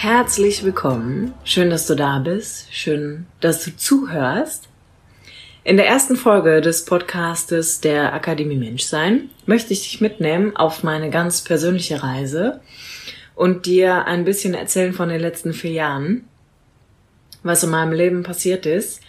Herzlich willkommen. Schön, dass du da bist. Schön, dass du zuhörst. In der ersten Folge des Podcastes der Akademie Menschsein möchte ich dich mitnehmen auf meine ganz persönliche Reise und dir ein bisschen erzählen von den letzten vier Jahren, was in meinem Leben passiert ist,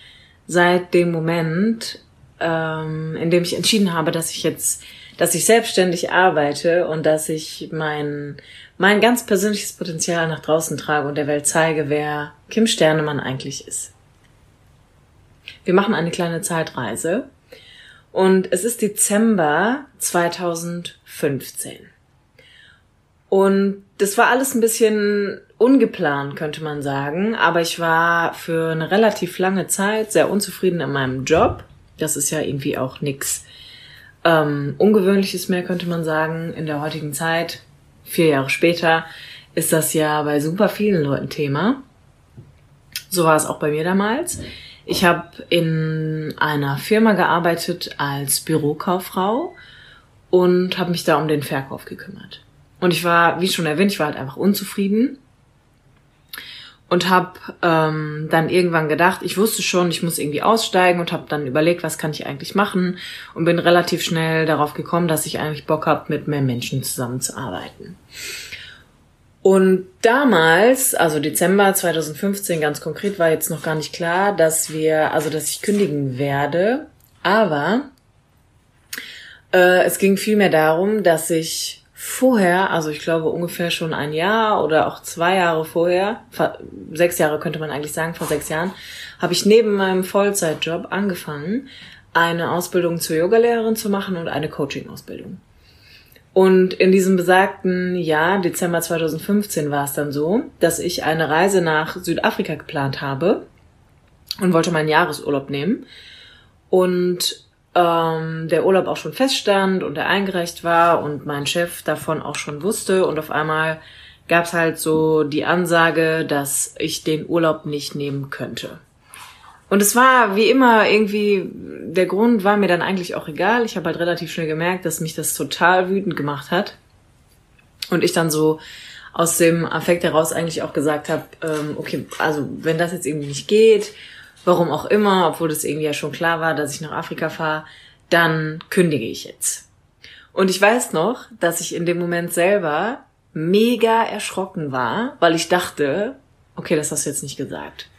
seit dem Moment, ähm, in dem ich entschieden habe, dass ich jetzt, dass ich selbstständig arbeite und dass ich mein mein ganz persönliches Potenzial nach draußen trage und der Welt zeige, wer Kim Sternemann eigentlich ist. Wir machen eine kleine Zeitreise und es ist Dezember 2015. Und das war alles ein bisschen ungeplant, könnte man sagen, aber ich war für eine relativ lange Zeit sehr unzufrieden in meinem Job. Das ist ja irgendwie auch nichts ähm, Ungewöhnliches mehr, könnte man sagen, in der heutigen Zeit vier Jahre später ist das ja bei super vielen Leuten Thema. So war es auch bei mir damals. Ich habe in einer Firma gearbeitet als Bürokauffrau und habe mich da um den Verkauf gekümmert. Und ich war, wie schon erwähnt, ich war halt einfach unzufrieden und habe ähm, dann irgendwann gedacht, ich wusste schon, ich muss irgendwie aussteigen und habe dann überlegt, was kann ich eigentlich machen und bin relativ schnell darauf gekommen, dass ich eigentlich Bock habe, mit mehr Menschen zusammenzuarbeiten. Und damals, also Dezember 2015 ganz konkret, war jetzt noch gar nicht klar, dass wir, also dass ich kündigen werde, aber äh, es ging vielmehr darum, dass ich vorher, also ich glaube ungefähr schon ein Jahr oder auch zwei Jahre vorher, sechs Jahre könnte man eigentlich sagen, vor sechs Jahren, habe ich neben meinem Vollzeitjob angefangen, eine Ausbildung zur Yogalehrerin zu machen und eine Coaching-Ausbildung. Und in diesem besagten Jahr, Dezember 2015, war es dann so, dass ich eine Reise nach Südafrika geplant habe und wollte meinen Jahresurlaub nehmen. Und ähm, der Urlaub auch schon feststand und er eingereicht war und mein Chef davon auch schon wusste und auf einmal gab es halt so die Ansage, dass ich den Urlaub nicht nehmen könnte. Und es war wie immer irgendwie, der Grund war mir dann eigentlich auch egal. Ich habe halt relativ schnell gemerkt, dass mich das total wütend gemacht hat. Und ich dann so aus dem Affekt heraus eigentlich auch gesagt habe, ähm, okay, also wenn das jetzt irgendwie nicht geht warum auch immer, obwohl das irgendwie ja schon klar war, dass ich nach Afrika fahre, dann kündige ich jetzt. Und ich weiß noch, dass ich in dem Moment selber mega erschrocken war, weil ich dachte, okay, das hast du jetzt nicht gesagt.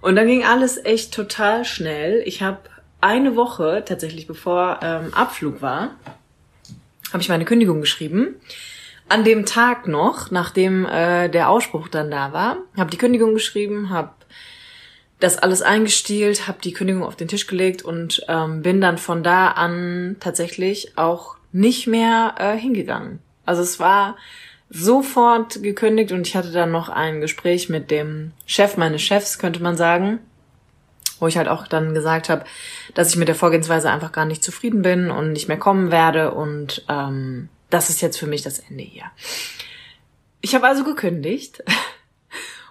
Und dann ging alles echt total schnell. Ich habe eine Woche, tatsächlich bevor ähm, Abflug war, habe ich meine Kündigung geschrieben. An dem Tag noch, nachdem äh, der Ausspruch dann da war, habe die Kündigung geschrieben, habe das alles eingestielt, habe die Kündigung auf den Tisch gelegt und ähm, bin dann von da an tatsächlich auch nicht mehr äh, hingegangen. Also es war sofort gekündigt und ich hatte dann noch ein Gespräch mit dem Chef meines Chefs, könnte man sagen, wo ich halt auch dann gesagt habe, dass ich mit der Vorgehensweise einfach gar nicht zufrieden bin und nicht mehr kommen werde und ähm, das ist jetzt für mich das Ende hier. Ich habe also gekündigt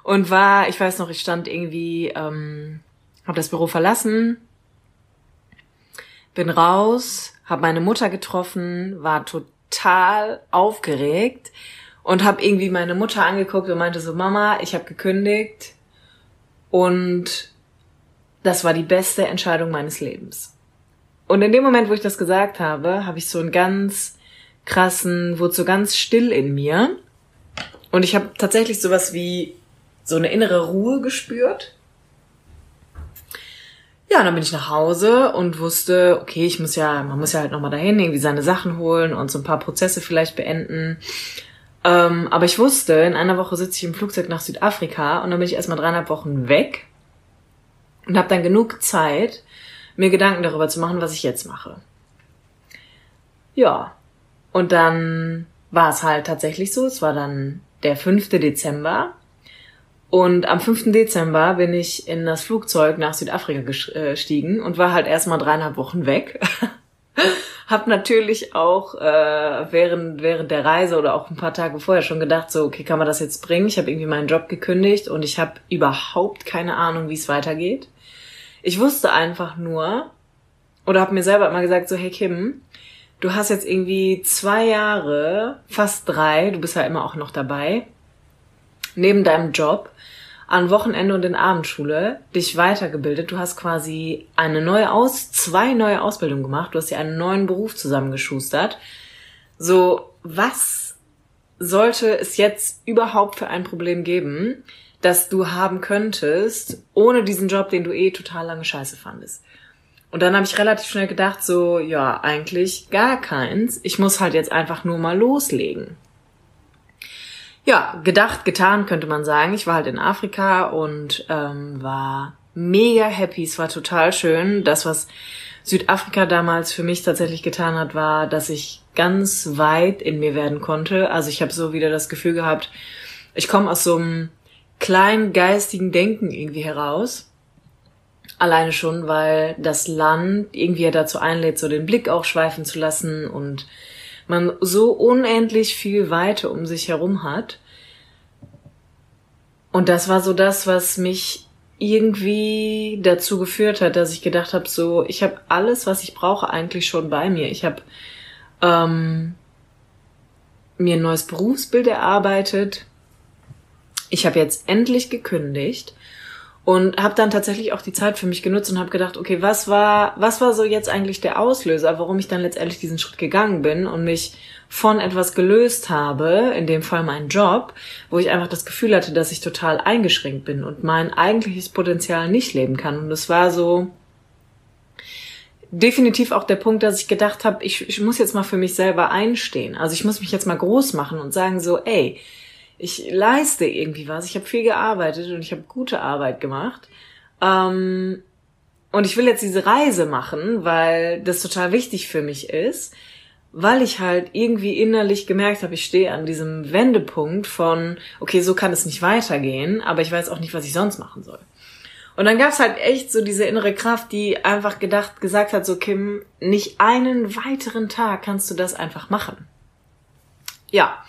und war, ich weiß noch, ich stand irgendwie, ähm, habe das Büro verlassen, bin raus, habe meine Mutter getroffen, war total aufgeregt und habe irgendwie meine Mutter angeguckt und meinte so, Mama, ich habe gekündigt und das war die beste Entscheidung meines Lebens. Und in dem Moment, wo ich das gesagt habe, habe ich so einen ganz krassen, wurde so ganz still in mir. Und ich habe tatsächlich sowas wie so eine innere Ruhe gespürt. Ja, dann bin ich nach Hause und wusste, okay, ich muss ja, man muss ja halt nochmal dahin, irgendwie seine Sachen holen und so ein paar Prozesse vielleicht beenden. Ähm, aber ich wusste, in einer Woche sitze ich im Flugzeug nach Südafrika und dann bin ich erstmal dreieinhalb Wochen weg und habe dann genug Zeit, mir Gedanken darüber zu machen, was ich jetzt mache. Ja, und dann war es halt tatsächlich so. Es war dann der 5. Dezember. Und am 5. Dezember bin ich in das Flugzeug nach Südafrika gestiegen und war halt erstmal dreieinhalb Wochen weg. hab natürlich auch äh, während während der Reise oder auch ein paar Tage vorher schon gedacht, so okay, kann man das jetzt bringen? Ich habe irgendwie meinen Job gekündigt und ich habe überhaupt keine Ahnung, wie es weitergeht. Ich wusste einfach nur oder habe mir selber immer gesagt, so hey Kim, du hast jetzt irgendwie zwei Jahre, fast drei, du bist ja immer auch noch dabei, neben deinem Job an Wochenende und in Abendschule dich weitergebildet. Du hast quasi eine neue Aus, zwei neue Ausbildungen gemacht. Du hast dir einen neuen Beruf zusammengeschustert. So, was sollte es jetzt überhaupt für ein Problem geben, das du haben könntest, ohne diesen Job, den du eh total lange scheiße fandest? Und dann habe ich relativ schnell gedacht, so, ja, eigentlich gar keins. Ich muss halt jetzt einfach nur mal loslegen ja, gedacht, getan, könnte man sagen. Ich war halt in Afrika und ähm, war mega happy. Es war total schön. Das, was Südafrika damals für mich tatsächlich getan hat, war, dass ich ganz weit in mir werden konnte. Also ich habe so wieder das Gefühl gehabt, ich komme aus so einem kleinen geistigen Denken irgendwie heraus. Alleine schon, weil das Land irgendwie dazu einlädt, so den Blick auch schweifen zu lassen und man so unendlich viel Weite um sich herum hat. Und das war so das, was mich irgendwie dazu geführt hat, dass ich gedacht habe, so, ich habe alles, was ich brauche, eigentlich schon bei mir. Ich habe ähm, mir ein neues Berufsbild erarbeitet. Ich habe jetzt endlich gekündigt und habe dann tatsächlich auch die Zeit für mich genutzt und habe gedacht, okay, was war was war so jetzt eigentlich der Auslöser, warum ich dann letztendlich diesen Schritt gegangen bin und mich von etwas gelöst habe, in dem Fall meinen Job, wo ich einfach das Gefühl hatte, dass ich total eingeschränkt bin und mein eigentliches Potenzial nicht leben kann und es war so definitiv auch der Punkt, dass ich gedacht habe, ich, ich muss jetzt mal für mich selber einstehen. Also ich muss mich jetzt mal groß machen und sagen so, ey, ich leiste irgendwie was, ich habe viel gearbeitet und ich habe gute Arbeit gemacht. Ähm, und ich will jetzt diese Reise machen, weil das total wichtig für mich ist, weil ich halt irgendwie innerlich gemerkt habe, ich stehe an diesem Wendepunkt von, okay, so kann es nicht weitergehen, aber ich weiß auch nicht, was ich sonst machen soll. Und dann gab's halt echt so diese innere Kraft, die einfach gedacht, gesagt hat, so Kim, nicht einen weiteren Tag kannst du das einfach machen. Ja,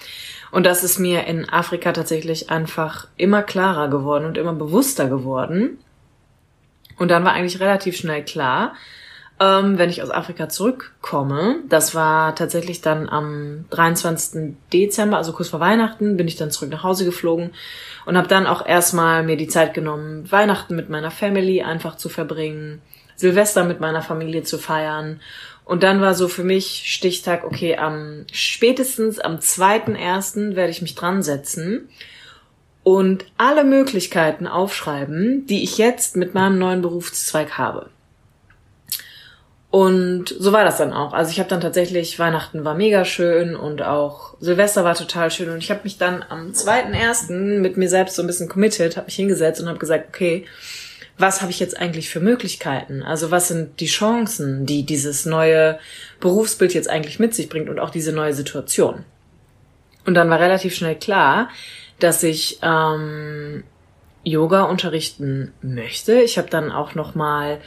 und das ist mir in Afrika tatsächlich einfach immer klarer geworden und immer bewusster geworden. Und dann war eigentlich relativ schnell klar, ähm, wenn ich aus Afrika zurückkomme, das war tatsächlich dann am 23. Dezember, also kurz vor Weihnachten, bin ich dann zurück nach Hause geflogen und habe dann auch erstmal mir die Zeit genommen, Weihnachten mit meiner Family einfach zu verbringen, Silvester mit meiner Familie zu feiern und dann war so für mich Stichtag, okay, am spätestens am 2.1. werde ich mich dran setzen und alle Möglichkeiten aufschreiben, die ich jetzt mit meinem neuen Berufszweig habe. Und so war das dann auch. Also ich habe dann tatsächlich, Weihnachten war mega schön und auch Silvester war total schön. Und ich habe mich dann am 2.1. mit mir selbst so ein bisschen committed, habe mich hingesetzt und habe gesagt, okay, was habe ich jetzt eigentlich für Möglichkeiten? Also was sind die Chancen, die dieses neue Berufsbild jetzt eigentlich mit sich bringt und auch diese neue Situation? Und dann war relativ schnell klar, dass ich ähm, Yoga unterrichten möchte. Ich habe dann auch noch mal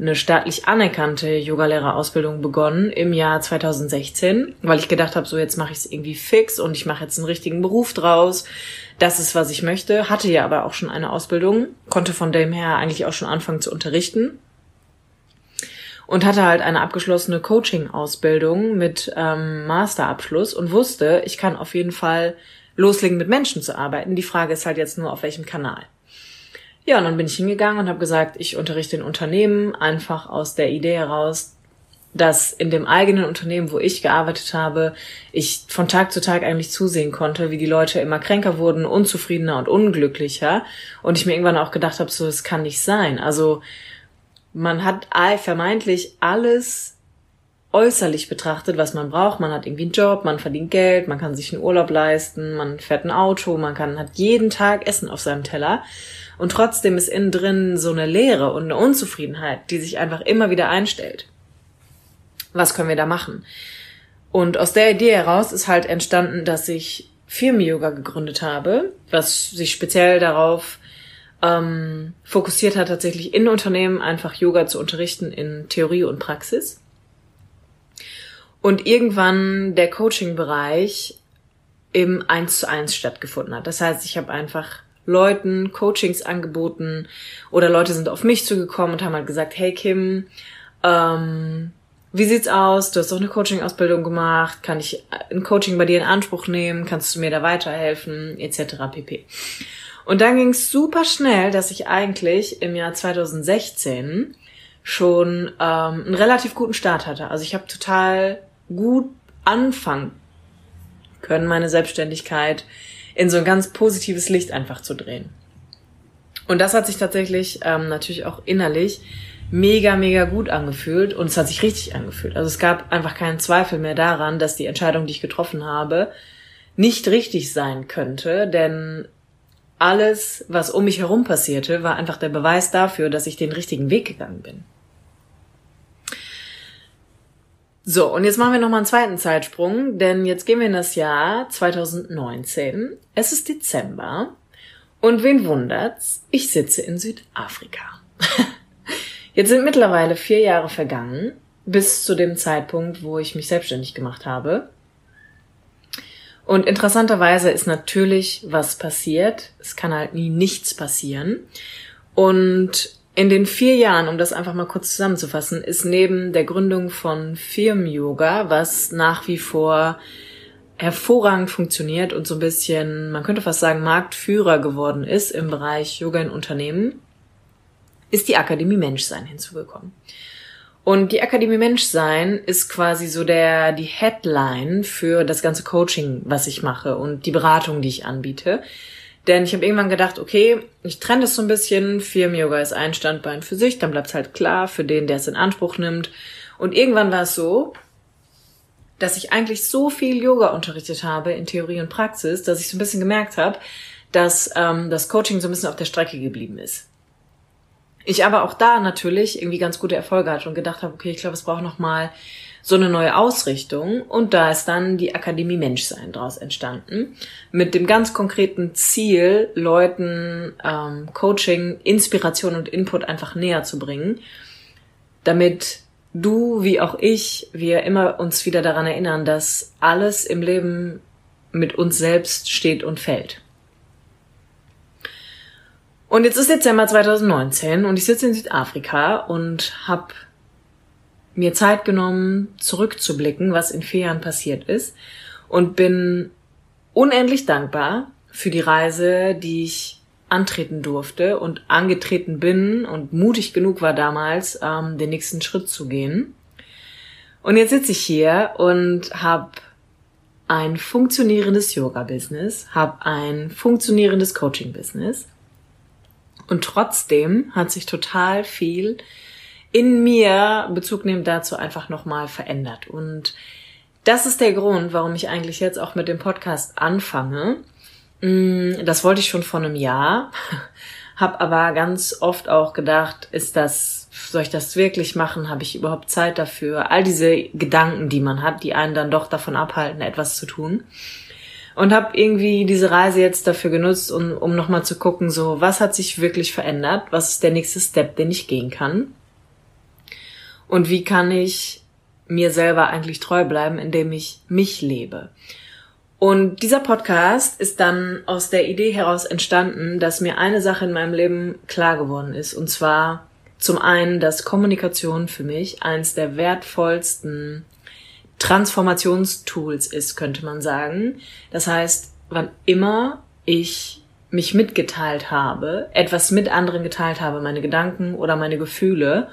eine staatlich anerkannte Yogalehrerausbildung begonnen im Jahr 2016, weil ich gedacht habe, so jetzt mache ich es irgendwie fix und ich mache jetzt einen richtigen Beruf draus. Das ist, was ich möchte. Hatte ja aber auch schon eine Ausbildung, konnte von dem her eigentlich auch schon anfangen zu unterrichten und hatte halt eine abgeschlossene Coaching-Ausbildung mit ähm, Masterabschluss und wusste, ich kann auf jeden Fall loslegen, mit Menschen zu arbeiten. Die Frage ist halt jetzt nur, auf welchem Kanal. Ja, und dann bin ich hingegangen und habe gesagt, ich unterrichte in Unternehmen einfach aus der Idee heraus, dass in dem eigenen Unternehmen, wo ich gearbeitet habe, ich von Tag zu Tag eigentlich zusehen konnte, wie die Leute immer kränker wurden, unzufriedener und unglücklicher. Und ich mir irgendwann auch gedacht habe, so, das kann nicht sein. Also man hat vermeintlich alles äußerlich betrachtet, was man braucht. Man hat irgendwie einen Job, man verdient Geld, man kann sich einen Urlaub leisten, man fährt ein Auto, man kann, hat jeden Tag Essen auf seinem Teller. Und trotzdem ist innen drin so eine Leere und eine Unzufriedenheit, die sich einfach immer wieder einstellt. Was können wir da machen? Und aus der Idee heraus ist halt entstanden, dass ich Firmen-Yoga gegründet habe, was sich speziell darauf ähm, fokussiert hat, tatsächlich in Unternehmen einfach Yoga zu unterrichten in Theorie und Praxis. Und irgendwann der Coaching-Bereich im Eins zu eins stattgefunden hat. Das heißt, ich habe einfach Leuten Coachings angeboten oder Leute sind auf mich zugekommen und haben halt gesagt, hey Kim, ähm, wie sieht's aus? Du hast doch eine Coaching-Ausbildung gemacht. Kann ich ein Coaching bei dir in Anspruch nehmen? Kannst du mir da weiterhelfen? Etc. pp. Und dann ging's super schnell, dass ich eigentlich im Jahr 2016 schon ähm, einen relativ guten Start hatte. Also ich habe total gut anfangen können, meine Selbstständigkeit in so ein ganz positives Licht einfach zu drehen. Und das hat sich tatsächlich ähm, natürlich auch innerlich mega, mega gut angefühlt und es hat sich richtig angefühlt. Also es gab einfach keinen Zweifel mehr daran, dass die Entscheidung, die ich getroffen habe, nicht richtig sein könnte, denn alles, was um mich herum passierte, war einfach der Beweis dafür, dass ich den richtigen Weg gegangen bin. So, und jetzt machen wir nochmal einen zweiten Zeitsprung, denn jetzt gehen wir in das Jahr 2019. Es ist Dezember. Und wen wundert's? Ich sitze in Südafrika. Jetzt sind mittlerweile vier Jahre vergangen, bis zu dem Zeitpunkt, wo ich mich selbstständig gemacht habe. Und interessanterweise ist natürlich was passiert. Es kann halt nie nichts passieren. Und in den vier Jahren, um das einfach mal kurz zusammenzufassen, ist neben der Gründung von Firmen-Yoga, was nach wie vor hervorragend funktioniert und so ein bisschen, man könnte fast sagen, Marktführer geworden ist im Bereich Yoga in Unternehmen, ist die Akademie Menschsein hinzugekommen. Und die Akademie Menschsein ist quasi so der, die Headline für das ganze Coaching, was ich mache und die Beratung, die ich anbiete. Denn ich habe irgendwann gedacht, okay, ich trenne das so ein bisschen. Firmen-Yoga ist ein Standbein für sich, dann bleibt es halt klar für den, der es in Anspruch nimmt. Und irgendwann war es so, dass ich eigentlich so viel Yoga unterrichtet habe in Theorie und Praxis, dass ich so ein bisschen gemerkt habe, dass ähm, das Coaching so ein bisschen auf der Strecke geblieben ist. Ich aber auch da natürlich irgendwie ganz gute Erfolge hatte und gedacht habe, okay, ich glaube, es braucht noch mal so eine neue Ausrichtung und da ist dann die Akademie Menschsein daraus entstanden mit dem ganz konkreten Ziel, Leuten ähm, Coaching, Inspiration und Input einfach näher zu bringen, damit du wie auch ich wir immer uns wieder daran erinnern, dass alles im Leben mit uns selbst steht und fällt. Und jetzt ist Dezember 2019 und ich sitze in Südafrika und habe mir Zeit genommen, zurückzublicken, was in vier Jahren passiert ist und bin unendlich dankbar für die Reise, die ich antreten durfte und angetreten bin und mutig genug war damals, ähm, den nächsten Schritt zu gehen. Und jetzt sitze ich hier und habe ein funktionierendes Yoga-Business, habe ein funktionierendes Coaching-Business. Und trotzdem hat sich total viel in mir Bezug nehmen dazu einfach nochmal verändert. Und das ist der Grund, warum ich eigentlich jetzt auch mit dem Podcast anfange. Mm, das wollte ich schon vor einem Jahr, habe aber ganz oft auch gedacht, ist das, soll ich das wirklich machen? Habe ich überhaupt Zeit dafür? All diese Gedanken, die man hat, die einen dann doch davon abhalten, etwas zu tun. Und habe irgendwie diese Reise jetzt dafür genutzt, um, um nochmal zu gucken, so, was hat sich wirklich verändert? Was ist der nächste Step, den ich gehen kann? Und wie kann ich mir selber eigentlich treu bleiben, indem ich mich lebe? Und dieser Podcast ist dann aus der Idee heraus entstanden, dass mir eine Sache in meinem Leben klar geworden ist. Und zwar zum einen, dass Kommunikation für mich eins der wertvollsten Transformationstools ist, könnte man sagen. Das heißt, wann immer ich mich mitgeteilt habe, etwas mit anderen geteilt habe, meine Gedanken oder meine Gefühle,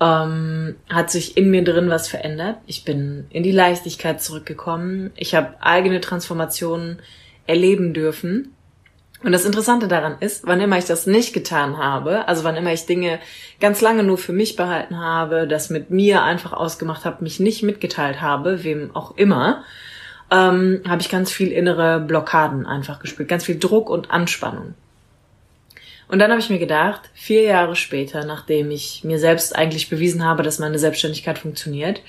ähm, hat sich in mir drin was verändert. Ich bin in die Leichtigkeit zurückgekommen. Ich habe eigene Transformationen erleben dürfen. Und das Interessante daran ist, wann immer ich das nicht getan habe, also wann immer ich Dinge ganz lange nur für mich behalten habe, das mit mir einfach ausgemacht habe, mich nicht mitgeteilt habe, wem auch immer, ähm, habe ich ganz viel innere Blockaden einfach gespürt, ganz viel Druck und Anspannung. Und dann habe ich mir gedacht, vier Jahre später, nachdem ich mir selbst eigentlich bewiesen habe, dass meine Selbstständigkeit funktioniert,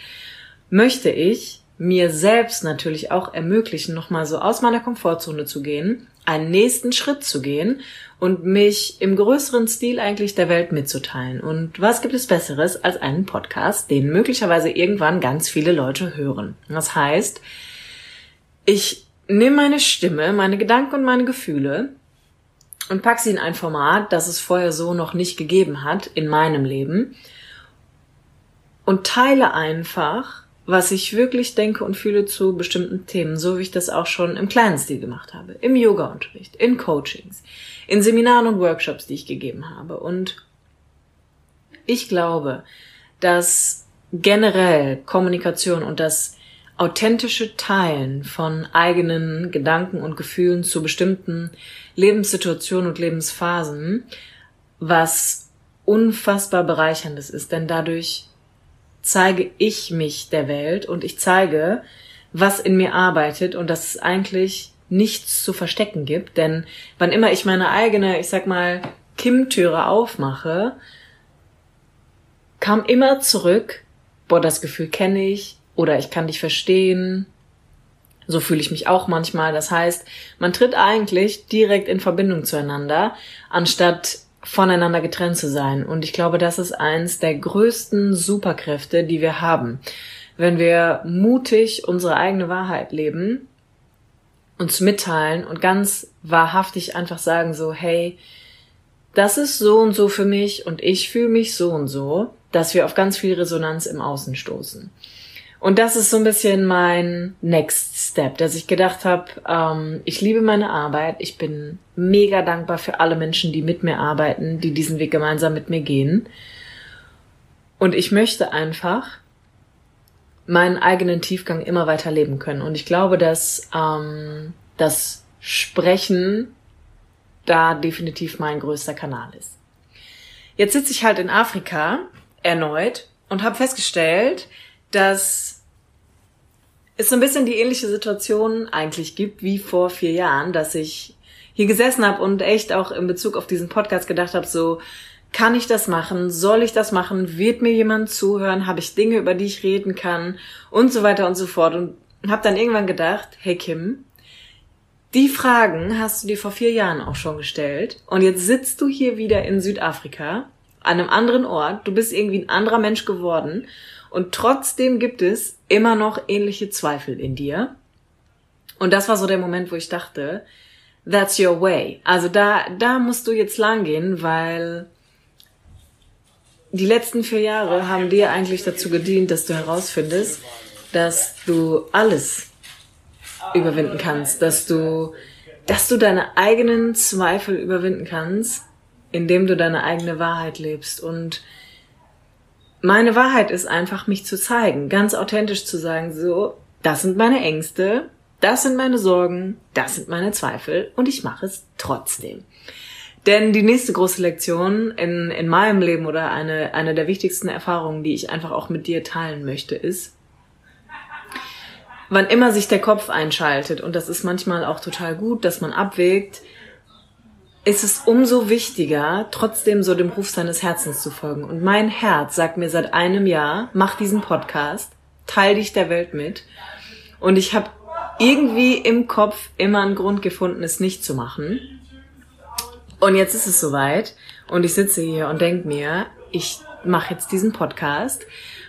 möchte ich mir selbst natürlich auch ermöglichen, nochmal so aus meiner Komfortzone zu gehen, einen nächsten Schritt zu gehen und mich im größeren Stil eigentlich der Welt mitzuteilen. Und was gibt es Besseres als einen Podcast, den möglicherweise irgendwann ganz viele Leute hören? Das heißt, ich nehme meine Stimme, meine Gedanken und meine Gefühle und pack sie in ein Format, das es vorher so noch nicht gegeben hat in meinem Leben und teile einfach, was ich wirklich denke und fühle zu bestimmten Themen, so wie ich das auch schon im kleinen Stil gemacht habe, im Yoga-Unterricht, in Coachings, in Seminaren und Workshops, die ich gegeben habe. Und ich glaube, dass generell Kommunikation und das authentische Teilen von eigenen Gedanken und Gefühlen zu bestimmten Lebenssituationen und Lebensphasen was unfassbar bereicherndes ist, denn dadurch zeige ich mich der Welt und ich zeige, was in mir arbeitet und dass es eigentlich nichts zu verstecken gibt, denn wann immer ich meine eigene, ich sag mal, Kim-Türe aufmache, kam immer zurück, boah, das Gefühl kenne ich oder ich kann dich verstehen. So fühle ich mich auch manchmal. Das heißt, man tritt eigentlich direkt in Verbindung zueinander, anstatt voneinander getrennt zu sein. Und ich glaube, das ist eins der größten Superkräfte, die wir haben. Wenn wir mutig unsere eigene Wahrheit leben, uns mitteilen und ganz wahrhaftig einfach sagen so, hey, das ist so und so für mich und ich fühle mich so und so, dass wir auf ganz viel Resonanz im Außen stoßen. Und das ist so ein bisschen mein Next Step, dass ich gedacht habe, ähm, ich liebe meine Arbeit, ich bin mega dankbar für alle Menschen, die mit mir arbeiten, die diesen Weg gemeinsam mit mir gehen. Und ich möchte einfach meinen eigenen Tiefgang immer weiter leben können. Und ich glaube, dass ähm, das Sprechen da definitiv mein größter Kanal ist. Jetzt sitze ich halt in Afrika erneut und habe festgestellt, dass es so ein bisschen die ähnliche Situation eigentlich gibt wie vor vier Jahren, dass ich hier gesessen habe und echt auch in Bezug auf diesen Podcast gedacht habe, so kann ich das machen? Soll ich das machen? Wird mir jemand zuhören? Habe ich Dinge, über die ich reden kann? Und so weiter und so fort. Und habe dann irgendwann gedacht, hey Kim, die Fragen hast du dir vor vier Jahren auch schon gestellt. Und jetzt sitzt du hier wieder in Südafrika, an einem anderen Ort. Du bist irgendwie ein anderer Mensch geworden. Und trotzdem gibt es immer noch ähnliche Zweifel in dir. Und das war so der Moment, wo ich dachte, that's your way. Also da, da musst du jetzt lang gehen, weil die letzten vier Jahre haben dir eigentlich dazu gedient, dass du herausfindest, dass du alles überwinden kannst, dass du, dass du deine eigenen Zweifel überwinden kannst, indem du deine eigene Wahrheit lebst und meine Wahrheit ist einfach, mich zu zeigen, ganz authentisch zu sagen, so, das sind meine Ängste, das sind meine Sorgen, das sind meine Zweifel und ich mache es trotzdem. Denn die nächste große Lektion in, in meinem Leben oder eine, eine der wichtigsten Erfahrungen, die ich einfach auch mit dir teilen möchte, ist, wann immer sich der Kopf einschaltet, und das ist manchmal auch total gut, dass man abwägt, ist es umso wichtiger, trotzdem so dem Ruf seines Herzens zu folgen. Und mein Herz sagt mir seit einem Jahr, mach diesen Podcast, teil dich der Welt mit. Und ich habe irgendwie im Kopf immer einen Grund gefunden, es nicht zu machen. Und jetzt ist es soweit und ich sitze hier und denke mir, ich mache jetzt diesen Podcast,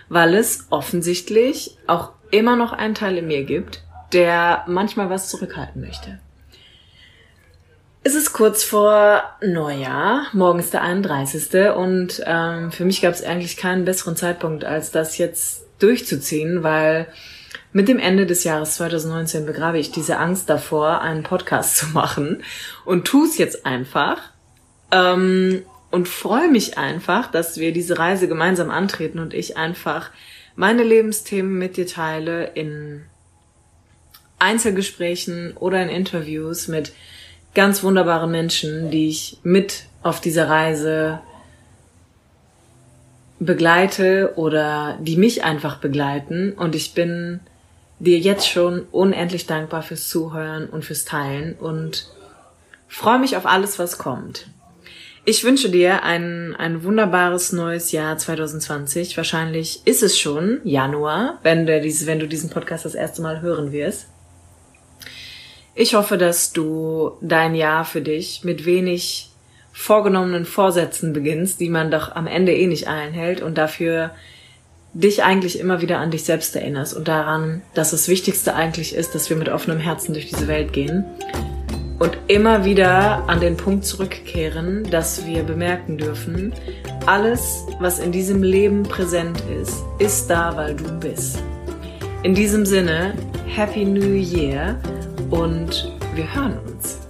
weil es offensichtlich auch immer noch einen Teil in mir gibt, der manchmal was zurückhalten möchte. Es ist kurz vor Neujahr, morgen ist der 31. Und ähm, für mich gab es eigentlich keinen besseren Zeitpunkt, als das jetzt durchzuziehen, weil mit dem Ende des Jahres 2019 begrabe ich diese Angst davor, einen Podcast zu machen und tu es jetzt einfach ähm, und freue mich einfach, dass wir diese Reise gemeinsam antreten und ich einfach meine Lebensthemen mit dir teile in Einzelgesprächen oder in Interviews mit ganz wunderbare Menschen, die ich mit auf dieser Reise begleite oder die mich einfach begleiten. Und ich bin dir jetzt schon unendlich dankbar fürs Zuhören und fürs Teilen und freue mich auf alles, was kommt. Ich wünsche dir ein, ein wunderbares neues Jahr 2020. Wahrscheinlich ist es schon Januar, wenn du, diese, wenn du diesen Podcast das erste Mal hören wirst. Ich hoffe, dass du dein Jahr für dich mit wenig vorgenommenen Vorsätzen beginnst, die man doch am Ende eh nicht einhält und dafür dich eigentlich immer wieder an dich selbst erinnerst und daran, dass das Wichtigste eigentlich ist, dass wir mit offenem Herzen durch diese Welt gehen und immer wieder an den Punkt zurückkehren, dass wir bemerken dürfen, alles, was in diesem Leben präsent ist, ist da, weil du bist. In diesem Sinne, Happy New Year und wir hören uns.